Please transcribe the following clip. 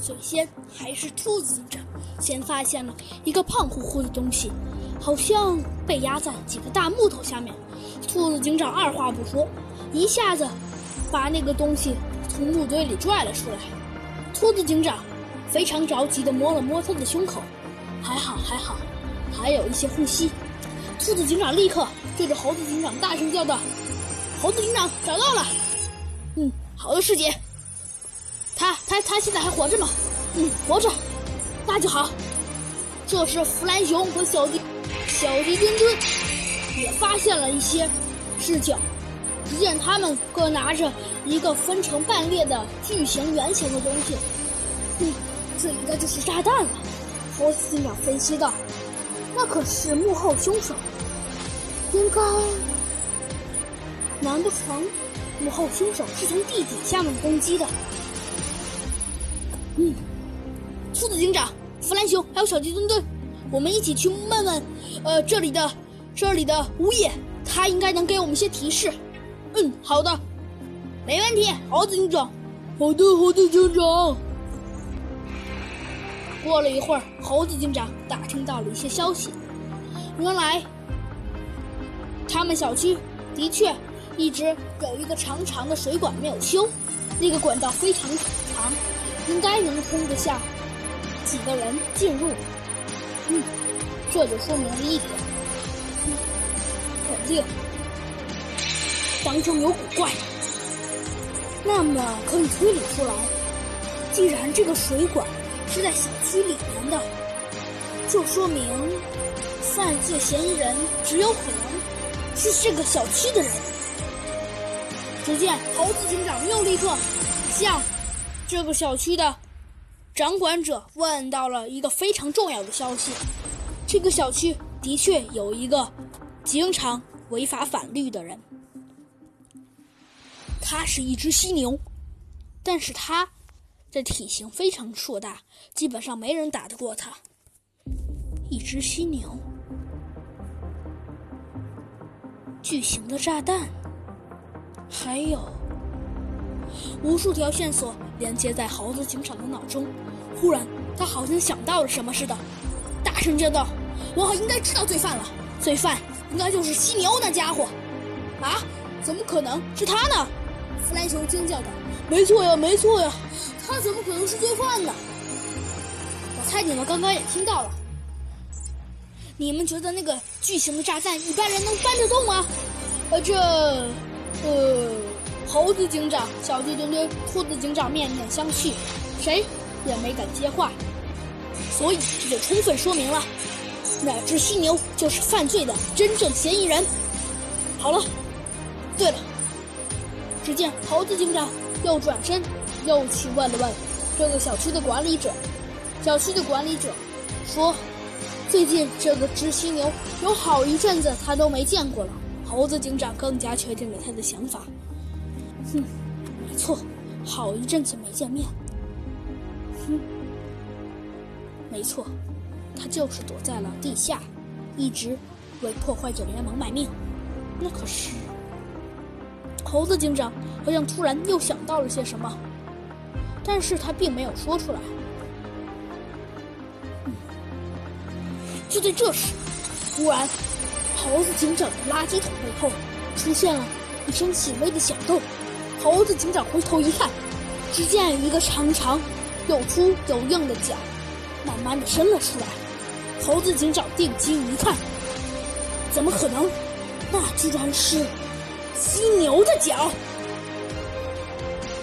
最先还是兔子警长先发现了一个胖乎乎的东西，好像被压在几个大木头下面。兔子警长二话不说，一下子把那个东西从木堆里拽了出来。兔子警长非常着急地摸了摸他的胸口，还好还好，还有一些呼吸。兔子警长立刻对着猴子警长大声叫道：“猴子警长找到了！嗯，好的，师姐。他他他现在还活着吗？嗯，活着，那就好。这时，弗兰熊和小鸡小鸡墩墩也发现了一些视角。只见他们各拿着一个分成半裂的巨型圆形的东西。嗯，这应该就是炸弹了。猴子警长分析道：“那可是幕后凶手，应该……难不成幕后凶手是从地底下面攻击的？”嗯，兔子警长、弗兰熊还有小鸡墩墩，我们一起去问问，呃，这里的这里的物业，他应该能给我们一些提示。嗯，好的，没问题，猴子警长。好的，猴子警长。过了一会儿，猴子警长打听到了一些消息，原来他们小区的确一直有一个长长的水管没有修，那个管道非常长。应该能通得下几个人进入，嗯，这就说明了一点，肯定当中有古怪。那么可以推理出来，既然这个水管是在小区里面的，就说明犯罪嫌疑人只有可能是这个小区的人。只见猴子警长又立刻向。这个小区的掌管者问到了一个非常重要的消息：这个小区的确有一个经常违法反律的人，他是一只犀牛，但是他的体型非常硕大，基本上没人打得过他。一只犀牛，巨型的炸弹，还有无数条线索。连接在猴子警长的脑中，忽然，他好像想到了什么似的，大声叫道：“我好应该知道罪犯了，罪犯应该就是犀牛那家伙！”啊，怎么可能是他呢？弗兰熊惊叫道：“没错呀，没错呀，他怎么可能是罪犯呢？”我猜你们刚刚也听到了。你们觉得那个巨型的炸弹一般人能搬得动吗？呃，这，呃。猴子警长、小鸡墩墩、兔子警长面面相觑，谁也没敢接话。所以这就充分说明了，那只犀牛就是犯罪的真正嫌疑人。好了，对了，只见猴子警长又转身，又去问了问这个小区的管理者。小区的管理者说，最近这个只犀牛有好一阵子他都没见过了。猴子警长更加确定了他的想法。哼，没错，好一阵子没见面。哼，没错，他就是躲在了地下，一直为破坏者联盟卖命。那可是，猴子警长好像突然又想到了些什么，但是他并没有说出来。就在这时，忽然，猴子警长的垃圾桶背后出现了一声细微的响动。猴子警长回头一看，只见一个长长、又粗又硬的脚，慢慢的伸了出来。猴子警长定睛一看，怎么可能？那居然是犀牛的脚！